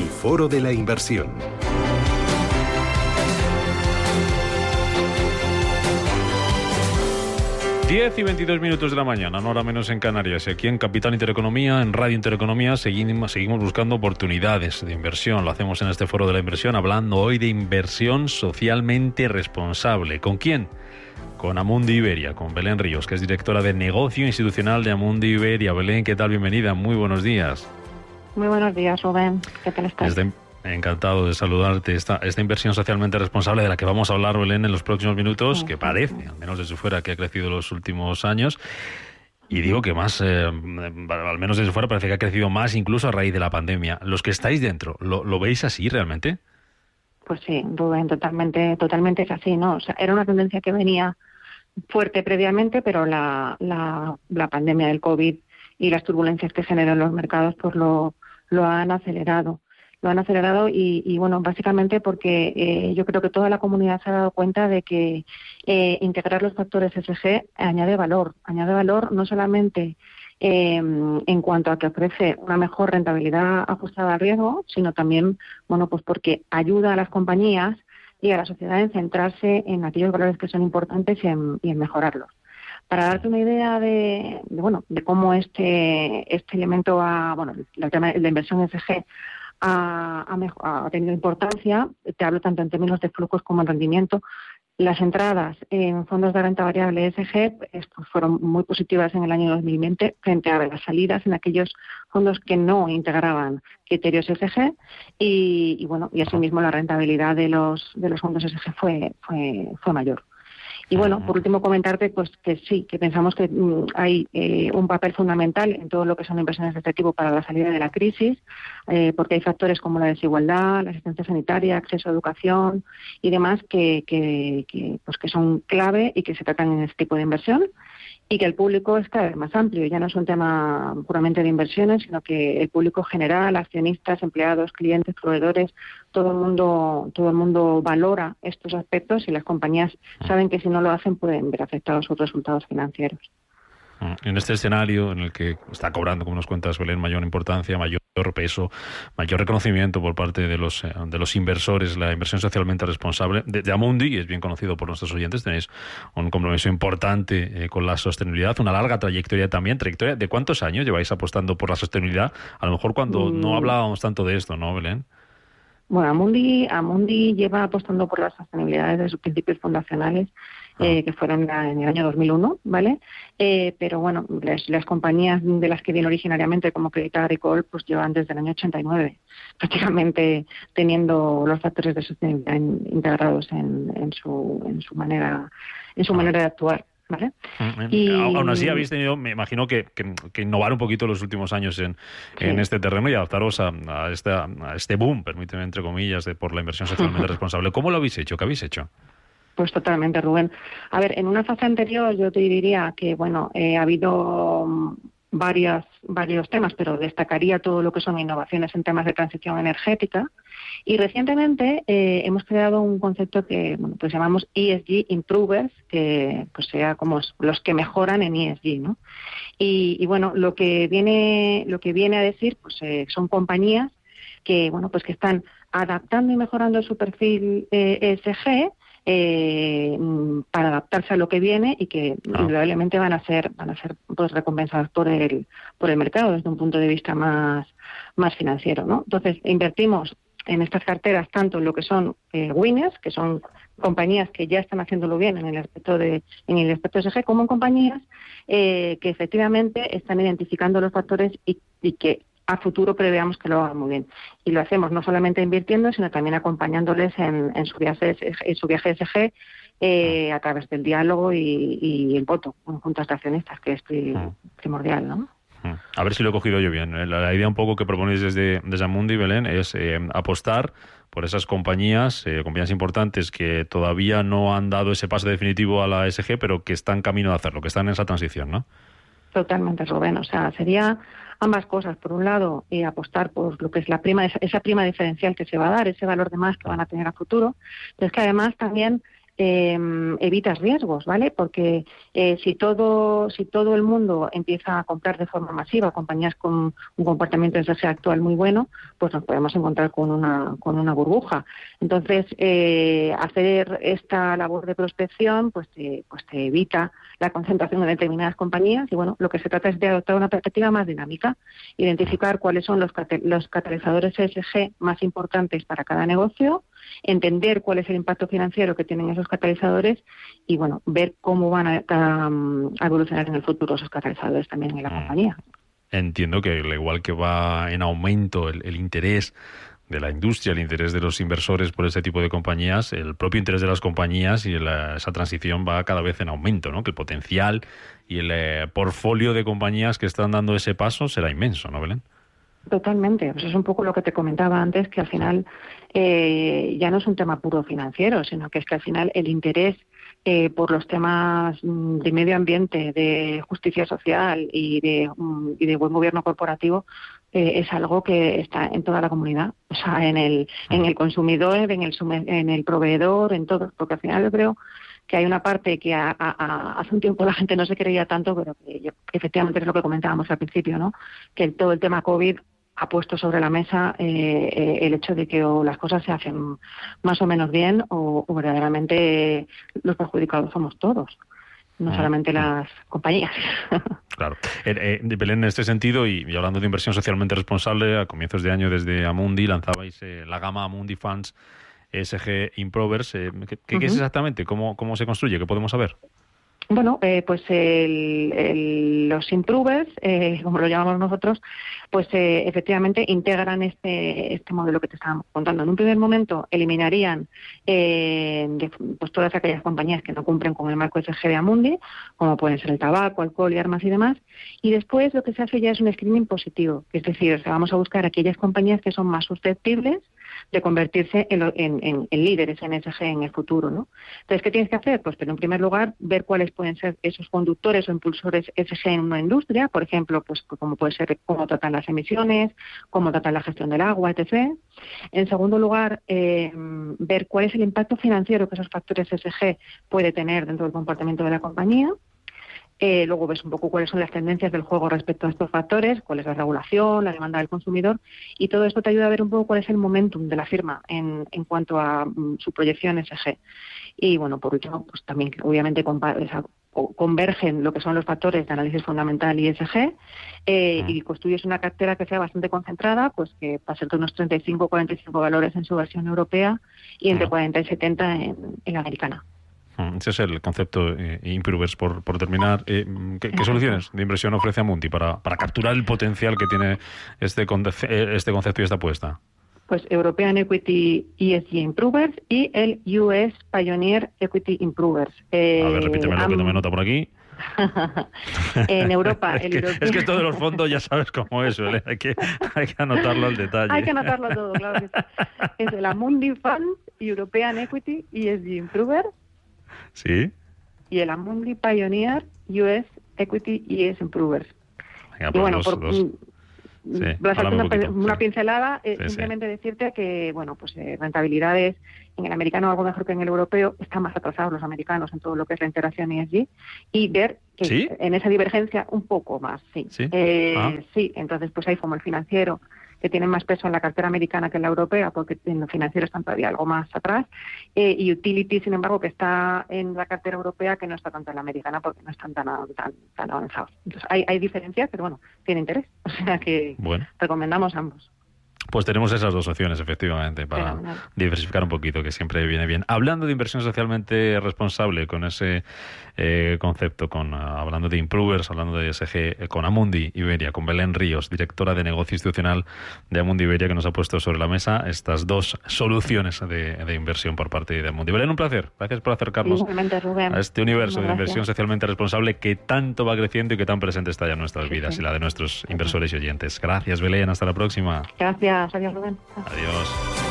El Foro de la Inversión. Diez y 22 minutos de la mañana, no hora menos en Canarias. Aquí en Capital Intereconomía, en Radio Intereconomía, seguimos, seguimos buscando oportunidades de inversión. Lo hacemos en este foro de la inversión, hablando hoy de inversión socialmente responsable. ¿Con quién? con Amundi Iberia, con Belén Ríos, que es directora de negocio institucional de Amundi Iberia. Belén, ¿qué tal? Bienvenida, muy buenos días. Muy buenos días, Rubén. ¿Qué tal estás? encantado de saludarte. Esta, esta inversión socialmente responsable de la que vamos a hablar, Belén, en los próximos minutos, que parece, al menos desde fuera, que ha crecido en los últimos años. Y digo que más, eh, al menos desde fuera, parece que ha crecido más incluso a raíz de la pandemia. Los que estáis dentro, ¿lo, lo veis así realmente? Pues sí, Rubén, totalmente, totalmente es así, ¿no? O sea, era una tendencia que venía fuerte previamente, pero la, la, la pandemia del COVID y las turbulencias que generan los mercados pues lo, lo han acelerado. Lo han acelerado y, y bueno, básicamente porque eh, yo creo que toda la comunidad se ha dado cuenta de que eh, integrar los factores SG añade valor. Añade valor no solamente eh, en cuanto a que ofrece una mejor rentabilidad ajustada al riesgo, sino también, bueno, pues porque ayuda a las compañías y a la sociedad en centrarse en aquellos valores que son importantes y en, mejorarlos. Para darte una idea de, bueno de cómo este este elemento ha, bueno el tema de la inversión SG ha, ha, tenido importancia, te hablo tanto en términos de flujos como en rendimiento, las entradas en fondos de renta variable ESG pues, fueron muy positivas en el año 2020 frente a las salidas en aquellos fondos que no integraban criterios ESG y, bueno y asimismo la rentabilidad de los de los fondos ESG fue fue fue mayor. Y bueno, por último comentarte pues que sí, que pensamos que mm, hay eh, un papel fundamental en todo lo que son inversiones de este tipo para la salida de la crisis, eh, porque hay factores como la desigualdad, la asistencia sanitaria, acceso a educación y demás que, que, que, pues que son clave y que se tratan en este tipo de inversión y que el público es cada vez más amplio. Ya no es un tema puramente de inversiones, sino que el público general, accionistas, empleados, clientes, proveedores, todo el mundo, todo el mundo valora estos aspectos y las compañías mm. saben que si no lo hacen pueden ver afectados sus resultados financieros. Mm. En este escenario en el que está cobrando, como nos cuentas, Belén, mayor importancia, mayor peso, mayor reconocimiento por parte de los, eh, de los inversores, la inversión socialmente responsable. De, Amundi, es bien conocido por nuestros oyentes, tenéis un compromiso importante eh, con la sostenibilidad, una larga trayectoria también. ¿Trayectoria de cuántos años lleváis apostando por la sostenibilidad? A lo mejor cuando no mm. hablábamos tanto de esto, ¿no, Belén? Bueno, Amundi, Amundi lleva apostando por la sostenibilidad desde sus principios fundacionales eh, que fueron en el año 2001, ¿vale? Eh, pero bueno, las, compañías de las que viene originariamente, como Credit Agricole, pues llevan desde el año 89, prácticamente teniendo los factores de sostenibilidad integrados en, en, su, en su manera en su manera de actuar. ¿Vale? Mm, y... Aún así habéis tenido, me imagino que, que, innovar un poquito los últimos años en, en este terreno y adaptaros a, a, este boom, permíteme entre comillas, de, por la inversión socialmente responsable. ¿Cómo lo habéis hecho? ¿Qué habéis hecho? Pues totalmente, Rubén. A ver, en una fase anterior yo te diría que, bueno, eh, ha habido mm, varias, varios temas, pero destacaría todo lo que son innovaciones en temas de transición energética. Y recientemente eh, hemos creado un concepto que bueno, pues llamamos ESG Improvers, que pues sea como los que mejoran en ESG, ¿no? Y, bueno, lo que viene, lo que viene a decir, pues eh, son compañías que bueno, pues que están adaptando y mejorando su perfil ESG eh, para adaptarse a lo que viene y que indudablemente van a ser van a ser pues recompensadas por el por el mercado desde un punto de vista más más financiero no entonces invertimos en estas carteras tanto en lo que son eh, winners que son compañías que ya están haciéndolo bien en el aspecto de en el aspecto SG como en compañías eh, que efectivamente están identificando los factores y, y que a futuro preveamos que lo hagan muy bien. Y lo hacemos no solamente invirtiendo, sino también acompañándoles en, su, viaje, en su viaje SG eh, a través del diálogo y, el voto en juntas de accionistas, que es primordial, ¿no? A ver si lo he cogido yo bien. La, idea un poco que proponéis desde, desde Amundi, Belén, es eh, apostar por esas compañías, eh, compañías importantes que todavía no han dado ese paso definitivo a la SG, pero que están camino de hacerlo, que están en esa transición, ¿no? Totalmente, Rubén. O sea, sería ambas cosas. Por un lado, eh, apostar por lo que es la prima, esa prima diferencial que se va a dar, ese valor de más que van a tener a futuro. Pero es que además también eh, evitas riesgos, ¿vale? Porque eh, si todo si todo el mundo empieza a comprar de forma masiva compañías con un comportamiento de actual muy bueno, pues nos podemos encontrar con una con una burbuja. Entonces eh, hacer esta labor de prospección, pues te, pues te evita la concentración en determinadas compañías y bueno, lo que se trata es de adoptar una perspectiva más dinámica, identificar cuáles son los, los catalizadores ESG más importantes para cada negocio entender cuál es el impacto financiero que tienen esos catalizadores y bueno, ver cómo van a, evolucionar en el futuro esos catalizadores también en la mm. compañía. Entiendo que al igual que va en aumento el, interés de la industria, el interés de los inversores por ese tipo de compañías, el propio interés de las compañías y esa transición va cada vez en aumento, ¿no? Que el potencial y el eh, portfolio de compañías que están dando ese paso será inmenso, ¿no, Belén? Totalmente. Pues es un poco lo que te comentaba antes, que al final eh, ya no es un tema puro financiero, sino que es que al final el interés eh, por los temas mm, de medio ambiente, de justicia social y de, mm, y de buen gobierno corporativo eh, es algo que está en toda la comunidad, o sea, en el, en el consumidor, en el, en el proveedor, en todo, porque al final yo creo que hay una parte que hace un tiempo la gente no se creía tanto, pero que, efectivamente es lo que comentábamos al principio, ¿no? Que todo el tema COVID ha puesto sobre la mesa eh, eh, el hecho de que o las cosas se hacen más o menos bien o, verdaderamente los perjudicados somos todos, no solamente las compañías. Claro. Eh, Belén, en este sentido, y, hablando de inversión socialmente responsable, a comienzos de año desde Amundi lanzabais la gama Amundi Funds ESG Improvers. ¿qué, es exactamente? ¿Cómo, ¿Cómo se construye? ¿Qué podemos saber? Bueno, eh, pues los improvers, eh, como lo llamamos nosotros, pues eh, efectivamente integran este, este modelo que te estábamos contando. En un primer momento eliminarían pues todas aquellas compañías que no cumplen con el marco SG de Amundi, como pueden ser el tabaco, alcohol y armas y demás, y después lo que se hace ya es un screening positivo, es decir, vamos a buscar aquellas compañías que son más susceptibles de convertirse en, líderes en SG en el futuro. ¿no? Entonces, ¿qué tienes que hacer? Pues, en primer lugar, ver cuáles pueden ser esos conductores o impulsores SG en una industria, por ejemplo, pues como puede ser cómo tratan las emisiones, cómo tratan la gestión del agua, etc. En segundo lugar, eh, ver cuál es el impacto financiero que esos factores SG puede tener dentro del comportamiento de la compañía. Eh, luego ves un poco cuáles son las tendencias del juego respecto a estos factores, cuál es la regulación, la demanda del consumidor, y todo esto te ayuda a ver un poco cuál es el momentum de la firma en, en cuanto a mm, su proyección SG. Y bueno, por último, pues también obviamente convergen lo que son los factores de análisis fundamental y ESG eh, y construyes una cartera que sea bastante concentrada, pues que pase de unos 35 o 45 valores en su versión europea y entre 40 y 70 en, en la americana. Mm, ese es el concepto eh, Improvers. Por, por terminar, eh, ¿qué, soluciones de inversión ofrece Amundi para, para capturar el potencial que tiene este, eh, este concepto y esta apuesta? Pues European Equity ESG Improvers y el US Pioneer Equity Improvers. a ver, repíteme lo que tomé nota por aquí. en Europa. es, que, es, que, esto de los fondos ya sabes cómo es, hay, que, hay que anotarlo al detalle. Hay que anotarlo todo, claro. es el Amundi Fund, European Equity ESG Improvers Sí. Y el Amundi Pioneer US Equity ES Improvers. y bueno, pues por, mm, una, pincelada, eh, simplemente decirte que, bueno, pues eh, rentabilidades en el americano algo mejor que en el europeo, están más atrasados los americanos en todo lo que es la integración ESG y ver que en esa divergencia un poco más, sí. Sí, eh, ah. sí entonces pues hay como el financiero que tienen más peso en la cartera americana que en la europea, porque en lo financiero están todavía algo más atrás, eh, y utility, sin embargo, que está en la cartera europea, que no está tanto en la americana, porque no están tan, tan, tan avanzados. Entonces, hay, hay diferencias, pero bueno, tiene interés. O sea que recomendamos ambos. Pues tenemos esas dos opciones, efectivamente, para diversificar un poquito, que siempre viene bien. Hablando de inversión socialmente responsable, con ese eh, concepto, con ah, hablando de improvers, hablando de SG, eh, con Amundi Iberia, con Belén Ríos, directora de negocio institucional de Amundi Iberia, que nos ha puesto sobre la mesa estas dos soluciones de, inversión por parte de Amundi. Belén, un placer. Gracias por acercarnos a este universo de inversión socialmente responsable que tanto va creciendo y que tan presente está ya en nuestras vidas y la de nuestros inversores y oyentes. Gracias, Belén. Hasta la próxima. Gracias, adiós Rubén. Adiós.